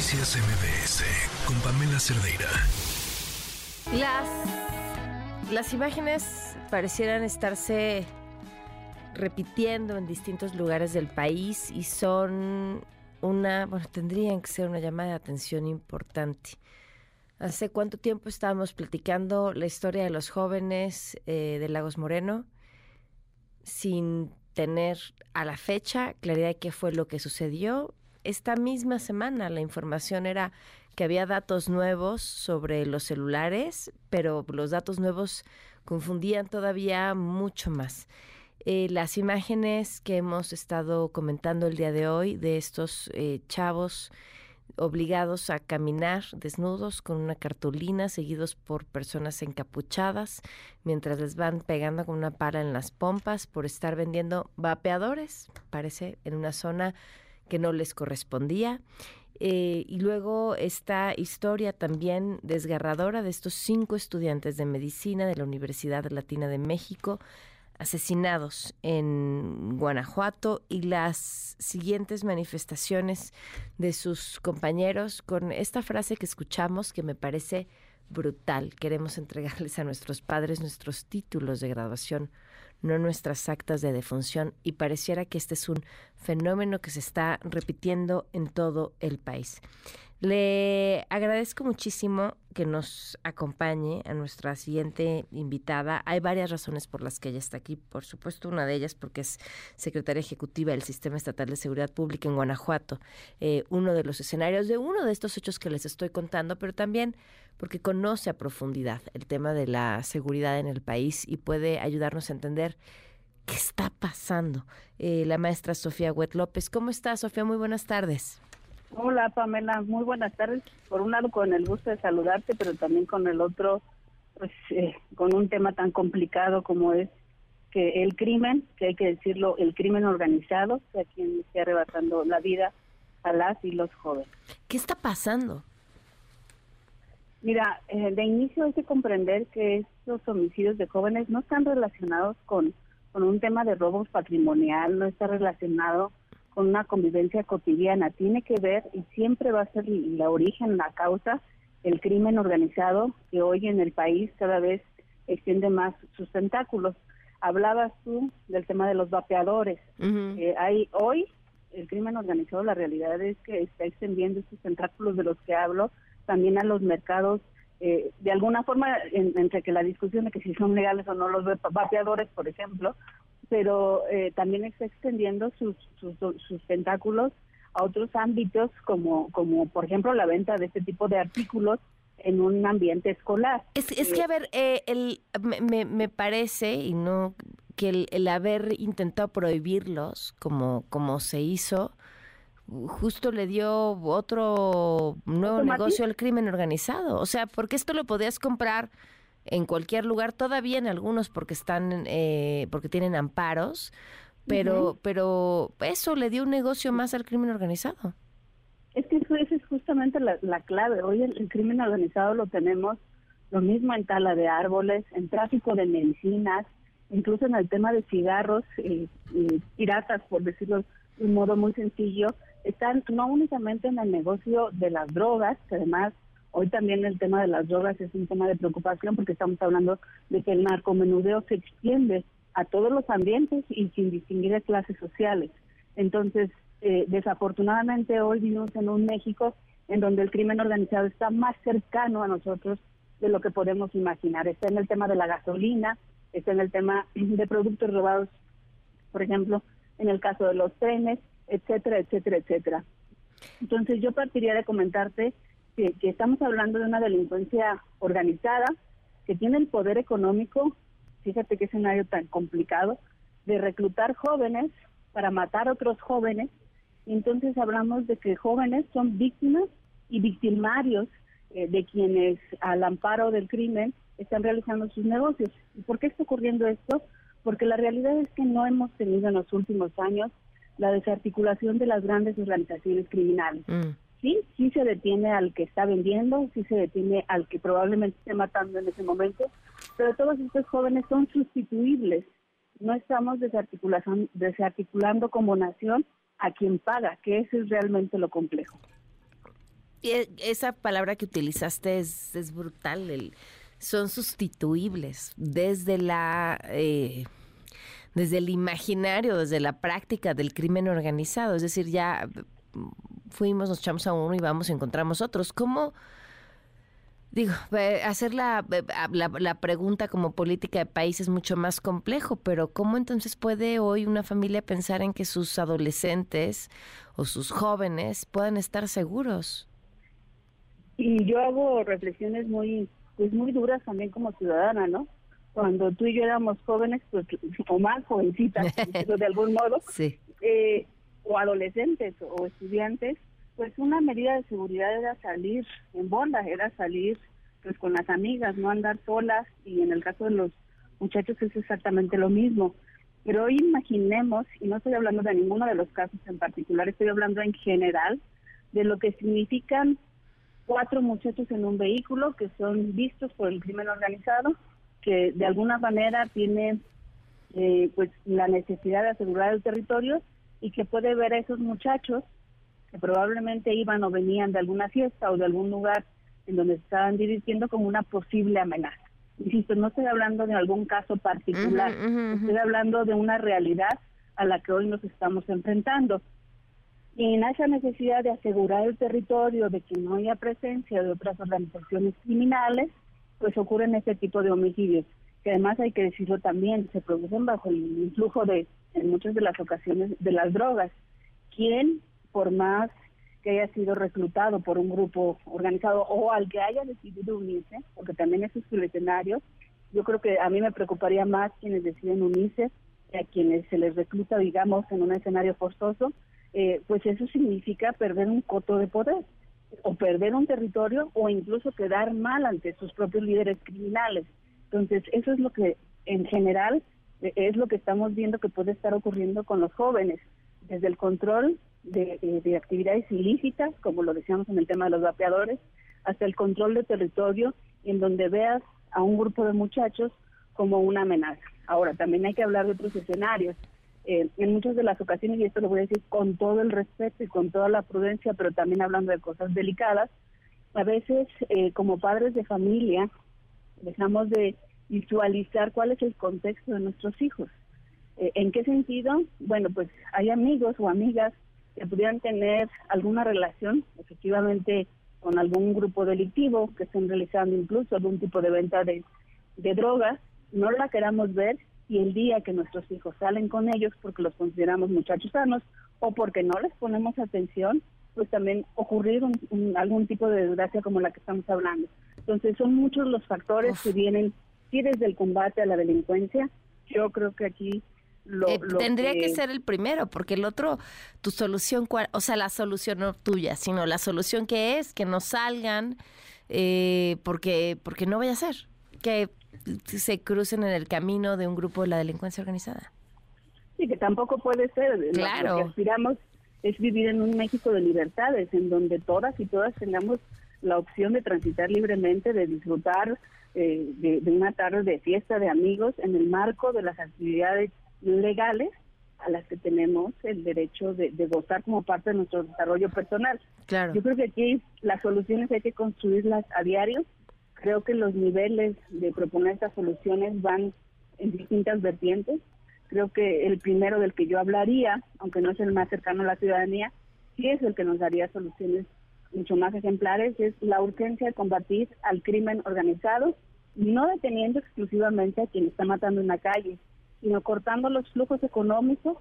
Noticias MBS con Pamela Cerdeira. Las, las imágenes parecieran estarse repitiendo en distintos lugares del país y son una, bueno, tendrían que ser una llamada de atención importante. ¿Hace cuánto tiempo estábamos platicando la historia de los jóvenes eh, de Lagos Moreno sin tener a la fecha claridad de qué fue lo que sucedió? Esta misma semana la información era que había datos nuevos sobre los celulares, pero los datos nuevos confundían todavía mucho más. Eh, las imágenes que hemos estado comentando el día de hoy de estos eh, chavos obligados a caminar desnudos con una cartulina, seguidos por personas encapuchadas, mientras les van pegando con una pala en las pompas por estar vendiendo vapeadores, parece, en una zona que no les correspondía. Eh, y luego esta historia también desgarradora de estos cinco estudiantes de medicina de la Universidad Latina de México asesinados en Guanajuato y las siguientes manifestaciones de sus compañeros con esta frase que escuchamos que me parece brutal. Queremos entregarles a nuestros padres nuestros títulos de graduación, no nuestras actas de defunción y pareciera que este es un fenómeno que se está repitiendo en todo el país. Le agradezco muchísimo que nos acompañe a nuestra siguiente invitada. Hay varias razones por las que ella está aquí. Por supuesto, una de ellas porque es secretaria ejecutiva del Sistema Estatal de Seguridad Pública en Guanajuato, eh, uno de los escenarios de uno de estos hechos que les estoy contando, pero también porque conoce a profundidad el tema de la seguridad en el país y puede ayudarnos a entender qué está pasando. Eh, la maestra Sofía Huet López. ¿Cómo está, Sofía? Muy buenas tardes. Hola Pamela, muy buenas tardes. Por un lado con el gusto de saludarte, pero también con el otro, pues eh, con un tema tan complicado como es que el crimen, que hay que decirlo, el crimen organizado, que a quien está arrebatando la vida a las y los jóvenes. ¿Qué está pasando? Mira, eh, de inicio hay que comprender que estos homicidios de jóvenes no están relacionados con, con un tema de robos patrimonial, no está relacionado con una convivencia cotidiana. Tiene que ver y siempre va a ser la origen, la causa, el crimen organizado que hoy en el país cada vez extiende más sus tentáculos. Hablabas tú del tema de los vapeadores. Eh, hay hoy el crimen organizado, la realidad es que está extendiendo estos tentáculos de los que hablo también a los mercados. Eh, de alguna forma, entre que la discusión de que si son legales o no los vapeadores, por ejemplo, pero eh, también está extendiendo sus, sus, sus, tentáculos a otros ámbitos como, como por ejemplo la venta de este tipo de artículos en un ambiente escolar. Es, es que, a ver, eh, el, me, me parece, y no que el, el, haber intentado prohibirlos como, como se hizo, justo le dio otro nuevo negocio al crimen organizado. O sea, porque esto lo podías comprar en cualquier lugar, todavía en algunos porque están, eh, porque tienen amparos, pero, pero eso le dio un negocio más al crimen organizado. Es que eso, esa es justamente la, clave. Hoy el, crimen organizado lo tenemos lo mismo en tala de árboles, en tráfico de medicinas, incluso en el tema de cigarros y, piratas, por decirlo de un modo muy sencillo, están no únicamente en el negocio de las drogas, que además Hoy también el tema de las drogas es un tema de preocupación porque estamos hablando de que el narcomenudeo se extiende a todos los ambientes y sin distinguir de clases sociales. Entonces, eh, desafortunadamente hoy vivimos en un México en donde el crimen organizado está más cercano a nosotros de lo que podemos imaginar. Está en el tema de la gasolina, está en el tema de productos robados, por ejemplo, en el caso de los trenes, etcétera, etcétera, etcétera. Entonces yo partiría de comentarte que, estamos hablando de una delincuencia organizada que tiene el poder económico, fíjate qué escenario tan complicado, de reclutar jóvenes para matar a otros jóvenes. entonces hablamos de que jóvenes son víctimas y victimarios eh, de quienes al amparo del crimen están realizando sus negocios. ¿Y por qué está ocurriendo esto? Porque la realidad es que no hemos tenido en los últimos años la desarticulación de las grandes organizaciones criminales. Mm sí, sí se detiene al que está vendiendo, sí se detiene al que probablemente esté matando en ese momento, pero todos estos jóvenes son sustituibles. No estamos desarticulando como nación a quien paga, que eso es realmente lo complejo. E, esa palabra que utilizaste es, es brutal, son sustituibles desde la... Eh, desde el imaginario, desde la práctica del crimen organizado. Es decir, ya fuimos, nos echamos a uno y vamos y encontramos otros. ¿Cómo, digo, hacer la, la, pregunta como política de país es mucho más complejo, pero ¿cómo entonces puede hoy una familia pensar en que sus adolescentes o sus jóvenes puedan estar seguros? Y yo hago reflexiones muy, pues muy duras también como ciudadana, ¿no? Cuando tú y yo éramos jóvenes, pues, o más jovencitas, de algún modo, sí. eh, o adolescentes o estudiantes, pues una medida de seguridad era salir en bonda, era salir pues con las amigas, no andar solas y en el caso de los muchachos es exactamente lo mismo. Pero hoy imaginemos, y no estoy hablando de ninguno de los casos en particular, estoy hablando en general de lo que significan cuatro muchachos en un vehículo que son vistos por el crimen organizado, que de alguna manera tiene eh, pues la necesidad de asegurar el territorio y que puede ver a esos muchachos que probablemente iban o venían de alguna fiesta o de algún lugar en donde se estaban divirtiendo como una posible amenaza. Insisto, no estoy hablando de algún caso particular, estoy hablando de una realidad a la que hoy nos estamos enfrentando. Y en esa necesidad de asegurar el territorio, de que no haya presencia de otras organizaciones criminales, pues ocurren este tipo de homicidios, que además hay que decirlo también, se producen bajo el influjo de, en muchas de las ocasiones, de las drogas. ¿Quién por más que haya sido reclutado por un grupo organizado o al que haya decidido unirse, porque también es el escenario, yo creo que a mí me preocuparía más quienes deciden unirse, a quienes se les recluta, digamos, en un escenario forzoso, eh, pues eso significa perder un coto de poder o perder un territorio o incluso quedar mal ante sus propios líderes criminales. Entonces, eso es lo que en general es lo que estamos viendo que puede estar ocurriendo con los jóvenes, desde el control eh, de, actividades ilícitas, como lo decíamos en el tema de los vapeadores, hasta el control de territorio, en donde veas a un grupo de muchachos como una amenaza. Ahora, también hay que hablar de otros escenarios. Eh, en muchas de las ocasiones, y esto lo voy a decir con todo el respeto y con toda la prudencia, pero también hablando de cosas delicadas, a veces eh, como padres de familia dejamos de visualizar cuál es el contexto de nuestros hijos. ¿En qué sentido? Bueno, pues hay amigos o amigas que pudieran tener alguna relación efectivamente con algún grupo delictivo que estén realizando incluso algún tipo de venta de, de drogas, no la queramos ver y el día que nuestros hijos salen con ellos porque los consideramos muchachos sanos o porque no les ponemos atención, pues también ocurrir algún tipo de desgracia como la que estamos hablando. Entonces son muchos los factores que vienen, sí desde el combate a la delincuencia, yo creo que aquí eh, tendría que... ser el primero, porque el otro, tu solución, o sea, la solución no tuya, sino la solución que es que no salgan, eh, porque, porque no vaya a ser que se crucen en el camino de un grupo de la delincuencia organizada. Sí, que tampoco puede ser. Claro. Lo que aspiramos es vivir en un México de libertades, en donde todas y todas tengamos la opción de transitar libremente, de disfrutar eh, de, de, una tarde de fiesta de amigos en el marco de las actividades legales a las que tenemos el derecho de, gozar como parte de nuestro desarrollo personal. Claro. Yo creo que aquí las soluciones hay que construirlas a diario. Creo que los niveles de proponer estas soluciones van en distintas vertientes. Creo que el primero del que yo hablaría, aunque no es el más cercano a la ciudadanía, sí es el que nos daría soluciones mucho más ejemplares, es la urgencia de combatir al crimen organizado, no deteniendo exclusivamente a quien está matando en la calle, sino cortando los flujos económicos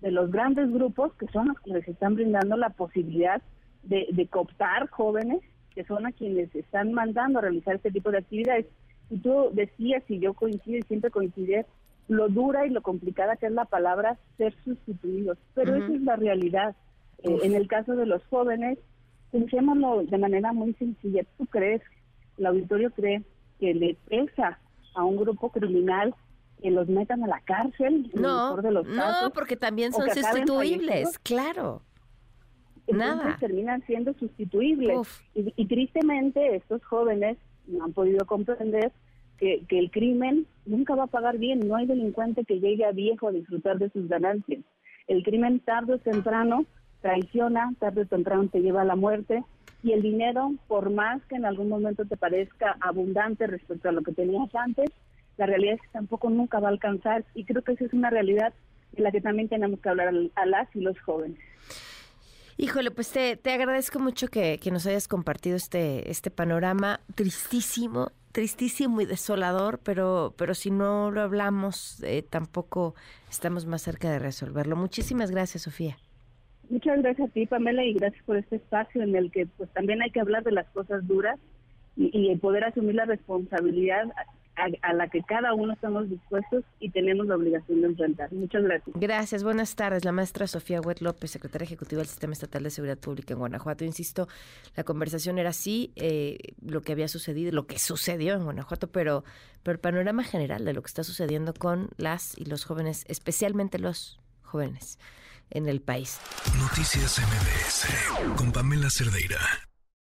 de los grandes grupos que son los que les están brindando la posibilidad de, de cooptar jóvenes que son a quienes están mandando a realizar este tipo de actividades. Y tú decías, y yo coincido y siempre coincidir, lo dura y lo complicada que es la palabra ser sustituidos, pero esa es la realidad. Eh, en el caso de los jóvenes, pensémoslo de manera muy sencilla. ¿Tú crees, el auditorio cree que le pesa a un grupo criminal que los metan a la cárcel. no, de los no, porque también son sustituibles, claro. Nada. terminan siendo sustituibles. Y, tristemente estos jóvenes no han podido comprender que, que el crimen nunca va a pagar bien. No hay delincuente que llegue a viejo a disfrutar de sus ganancias. El crimen tarde o temprano traiciona, tarde o temprano te lleva a la muerte. y el dinero, por más que en algún momento te parezca abundante respecto a lo que tenías antes, la realidad es que tampoco nunca va a alcanzar y creo que esa es una realidad de la que también tenemos que hablar a las y los jóvenes. Híjole, pues te, te agradezco mucho que, nos hayas compartido este, este panorama tristísimo, tristísimo y desolador, pero, pero si no lo hablamos, eh, tampoco estamos más cerca de resolverlo. Muchísimas gracias, Sofía. Muchas gracias a ti, Pamela, y gracias por este espacio en el que pues también hay que hablar de las cosas duras y, poder asumir la responsabilidad a, la que cada uno estamos dispuestos y tenemos la obligación de enfrentar. Muchas gracias. Gracias, buenas tardes. La maestra Sofía Huet López, secretaria ejecutiva del Sistema Estatal de Seguridad Pública en Guanajuato. Insisto, la conversación era así, eh, lo que había sucedido, lo que sucedió en Guanajuato, pero, pero el panorama general de lo que está sucediendo con las y los jóvenes, especialmente los jóvenes en el país. Noticias MBS con Pamela Cerdeira.